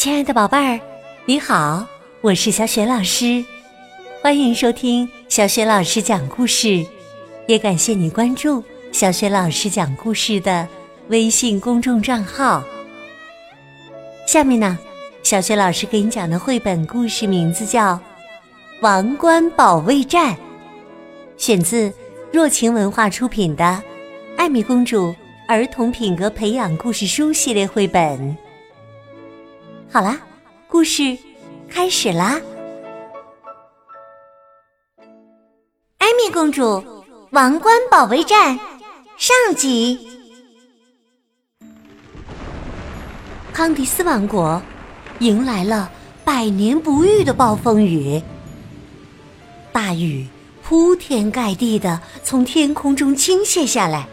亲爱的宝贝儿，你好，我是小雪老师，欢迎收听小雪老师讲故事，也感谢你关注小雪老师讲故事的微信公众账号。下面呢，小雪老师给你讲的绘本故事名字叫《王冠保卫战》，选自若晴文化出品的《艾米公主儿童品格培养故事书》系列绘本。好啦，故事开始啦！艾米公主王冠保卫战上集。康迪斯王国迎来了百年不遇的暴风雨，大雨铺天盖地的从天空中倾泻下来，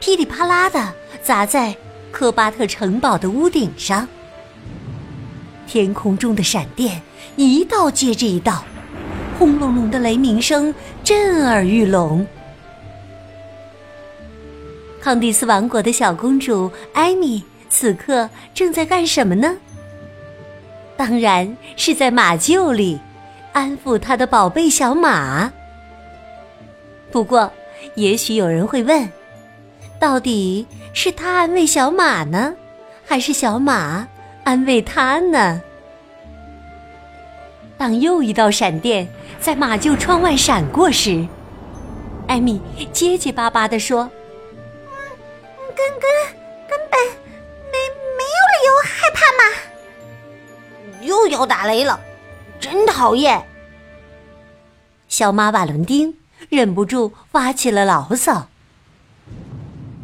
噼里啪啦的砸在科巴特城堡的屋顶上。天空中的闪电一道接着一道，轰隆隆的雷鸣声震耳欲聋。康蒂斯王国的小公主艾米此刻正在干什么呢？当然是在马厩里安抚她的宝贝小马。不过，也许有人会问：到底是她安慰小马呢，还是小马？安慰他呢。当又一道闪电在马厩窗外闪过时，艾米结结巴巴地说：“根根根本没没有理由害怕嘛。”又要打雷了，真讨厌！小马瓦伦丁忍不住发起了牢骚。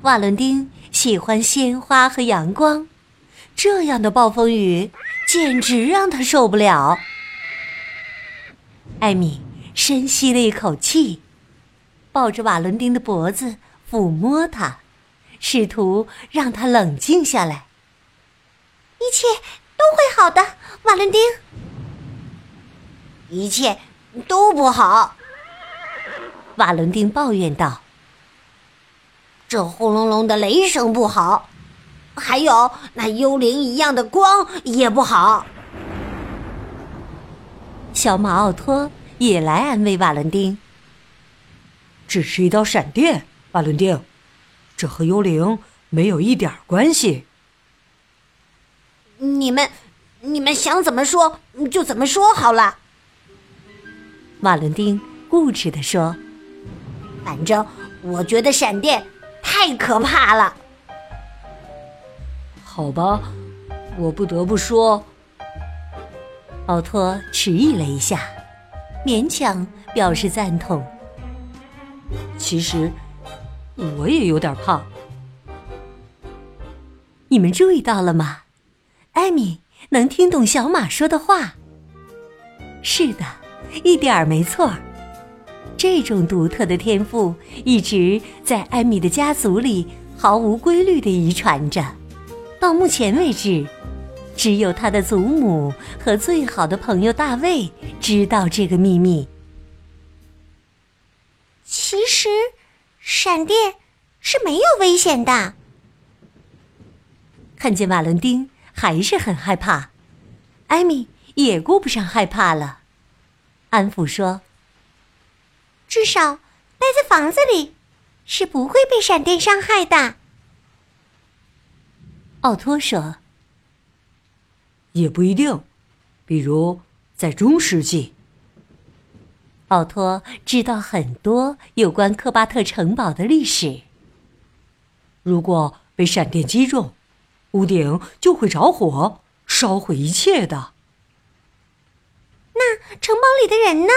瓦伦丁喜欢鲜花和阳光。这样的暴风雨简直让他受不了。艾米深吸了一口气，抱着瓦伦丁的脖子抚摸他，试图让他冷静下来。一切都会好的，瓦伦丁。一切都不好，瓦伦丁抱怨道：“这轰隆隆的雷声不好。”还有那幽灵一样的光也不好。小马奥托也来安慰瓦伦丁：“只是一道闪电，瓦伦丁，这和幽灵没有一点关系。”你们，你们想怎么说就怎么说好了。瓦伦丁固执地说：“反正我觉得闪电太可怕了。”好吧，我不得不说。奥托迟疑了一下，勉强表示赞同。其实，我也有点怕。你们注意到了吗？艾米能听懂小马说的话。是的，一点儿没错。这种独特的天赋一直在艾米的家族里毫无规律的遗传着。到目前为止，只有他的祖母和最好的朋友大卫知道这个秘密。其实，闪电是没有危险的。看见瓦伦丁还是很害怕，艾米也顾不上害怕了，安抚说：“至少待在房子里，是不会被闪电伤害的。”奥托说：“也不一定，比如在中世纪。”奥托知道很多有关科巴特城堡的历史。如果被闪电击中，屋顶就会着火，烧毁一切的。那城堡里的人呢？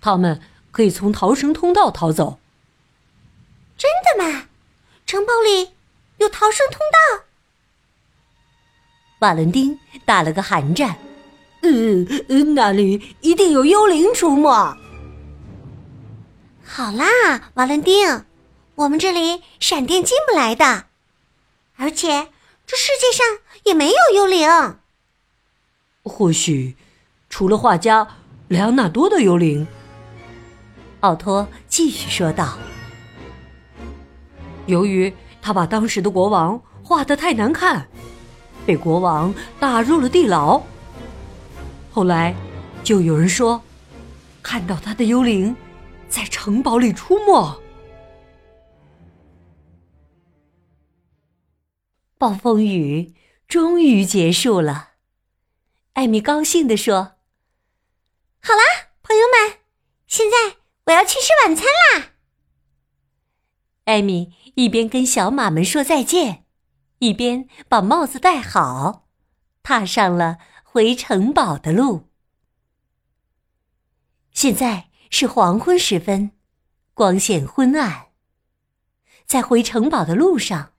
他们可以从逃生通道逃走。真的吗？城堡里？有逃生通道。瓦伦丁打了个寒战。嗯，那里一定有幽灵出没。好啦，瓦伦丁，我们这里闪电进不来的，而且这世界上也没有幽灵。或许，除了画家莱昂纳多的幽灵。奥托继续说道：“由于。”他把当时的国王画得太难看，被国王打入了地牢。后来，就有人说，看到他的幽灵在城堡里出没。暴风雨终于结束了，艾米高兴地说：“好啦，朋友们，现在我要去吃晚餐啦。”艾米一边跟小马们说再见，一边把帽子戴好，踏上了回城堡的路。现在是黄昏时分，光线昏暗。在回城堡的路上，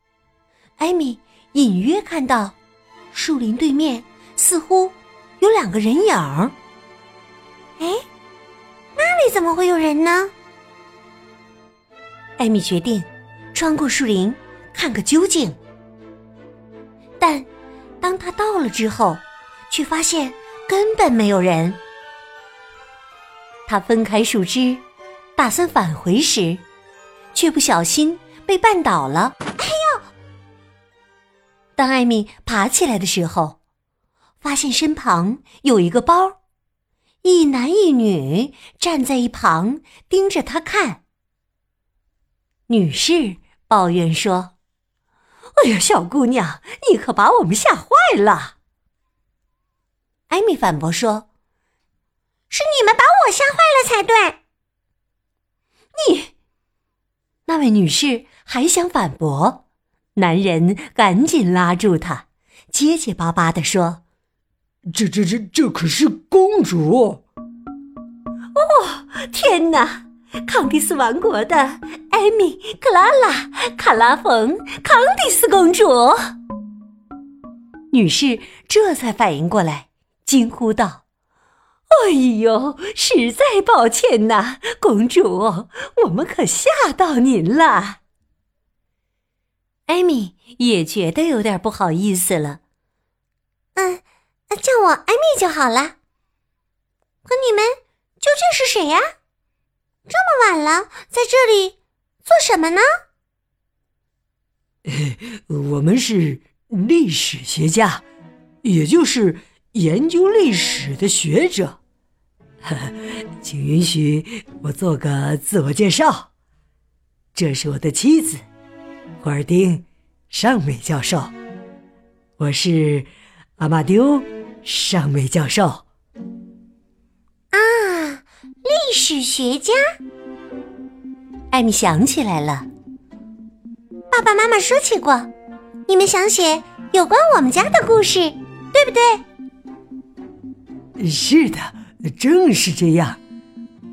艾米隐约看到树林对面似乎有两个人影儿。哎，那里怎么会有人呢？艾米决定穿过树林看个究竟，当他到了之后，却发现根本没有人。他分开树枝，打算返回时，却不小心被绊倒了。哎呦！当艾米爬起来的时候，发现身旁有一个包，一男一女站在一旁盯着他看。女士抱怨说：“哎呀，小姑娘，你可把我们吓坏了。”艾米反驳说：“是你们把我吓坏了才对。”你，那位女士还想反驳，男人赶紧拉住她，结结巴巴的说：“这、这、这、这可是公主！”哦，天哪！康蒂斯王国的艾米、克拉拉、卡拉冯、康蒂斯公主，女士这才反应过来，惊呼道：“哎呦，实在抱歉呐，公主，我们可吓到您了。”艾米也觉得有点不好意思了。嗯，叫我艾米就好了。可你们究竟是谁呀？这么晚了，在这里做什么呢？我们是历史学家，也就是研究历史的学者。请允许我做个自我介绍。这是我的妻子，霍尔丁·尚美教授。我是阿马丢·尚美教授。史学家，艾米想起来了。爸爸妈妈说起过，你们想写有关我们家的故事，对不对？是的，正是这样。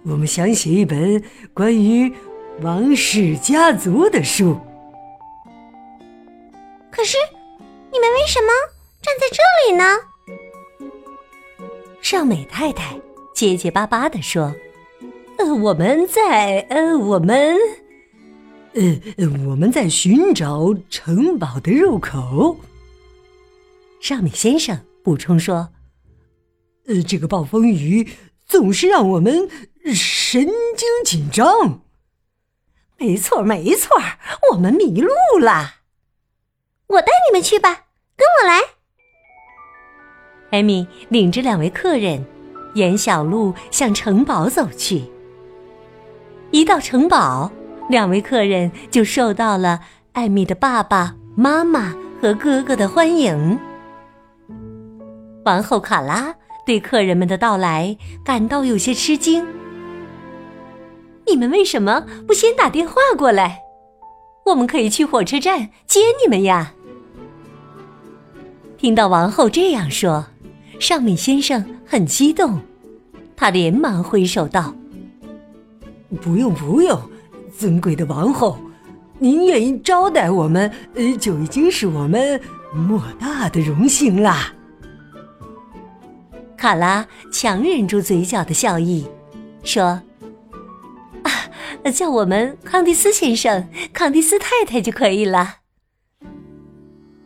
我们想写一本关于王室家族的书。可是，你们为什么站在这里呢？尚美太太结结巴巴的说。我们在呃，我们，呃，我们在寻找城堡的入口。尚美先生补充说：“呃，这个暴风雨总是让我们神经紧张。”没错，没错，我们迷路了。我带你们去吧，跟我来。艾米领着两位客人，沿小路向城堡走去。一到城堡，两位客人就受到了艾米的爸爸妈妈和哥哥的欢迎。王后卡拉对客人们的到来感到有些吃惊：“你们为什么不先打电话过来？我们可以去火车站接你们呀！”听到王后这样说，尚美先生很激动，他连忙挥手道。不用不用，尊贵的王后，您愿意招待我们，呃，就已经是我们莫大的荣幸啦。卡拉强忍住嘴角的笑意，说：“啊，叫我们康蒂斯先生、康蒂斯太太就可以了。”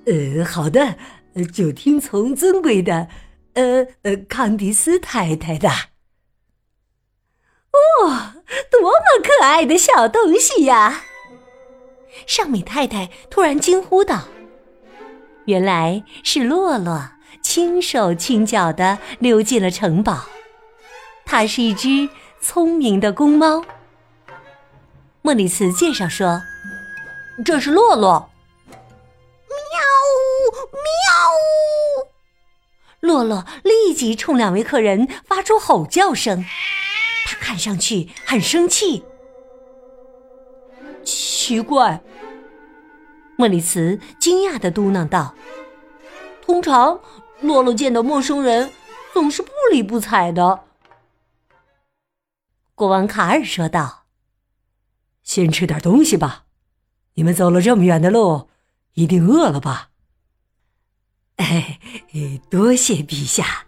呃，好的，就听从尊贵的，呃呃，康迪斯太太的。哦，多么可爱的小东西呀！尚美太太突然惊呼道：“原来是洛洛轻手轻脚的溜进了城堡。它是一只聪明的公猫。莫里茨介绍说：“这是洛洛。”喵喵！洛洛立即冲两位客人发出吼叫声，看上去很生气。奇怪，莫里茨惊讶的嘟囔道：“通常，洛洛见到陌生人总是不理不睬的。”国王卡尔说道。先吃点东西吧，你们走了这么远的路，一定饿了吧？哎，多谢陛下。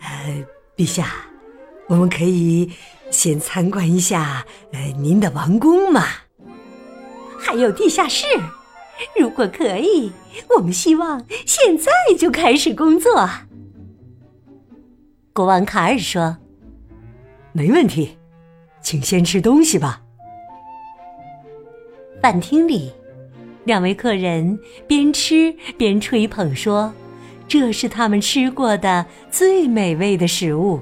呃，陛下，我们可以先参观一下呃您的王宫嘛？还有地下室，如果可以，我们希望现在就开始工作。国王卡尔说：“没问题，请先吃东西吧。”饭厅里，两位客人边吃边吹捧说：“这是他们吃过的最美味的食物。”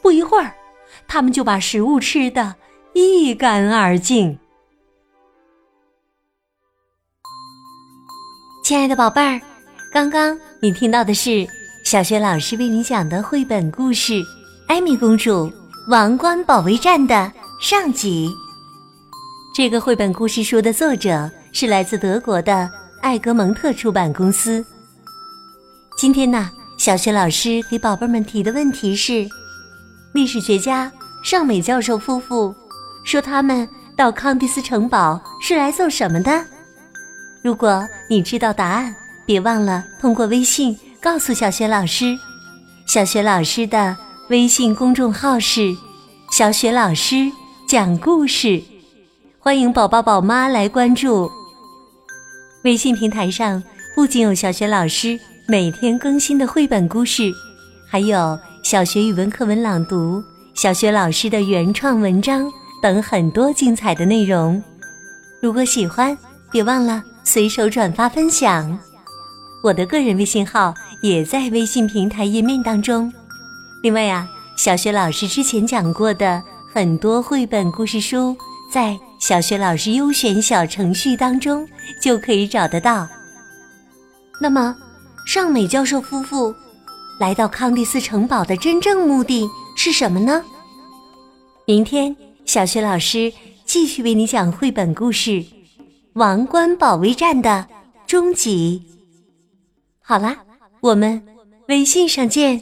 不一会儿，他们就把食物吃得一干二净。亲爱的宝贝儿，刚刚你听到的是小学老师为你讲的绘本故事《艾米公主王冠保卫战》的上集。这个绘本故事书的作者是来自德国的艾格蒙特出版公司。今天呢，小学老师给宝贝们提的问题是：历史学家尚美教授夫妇说他们到康蒂斯城堡是来做什么的？如果你知道答案，别忘了通过微信告诉小学老师。小学老师的微信公众号是“小雪老师讲故事”。欢迎宝宝宝妈来关注。微信平台上不仅有小学老师每天更新的绘本故事，还有小学语文课文朗读、小学老师的原创文章等很多精彩的内容。如果喜欢，别忘了随手转发分享。我的个人微信号也在微信平台页面当中。另外呀，小学老师之前讲过的很多绘本故事书在。小学老师优选小程序当中就可以找得到。那么，尚美教授夫妇来到康蒂斯城堡的真正目的是什么呢？明天，小学老师继续为你讲绘本故事《王冠保卫战》的终极。好啦，我们微信上见。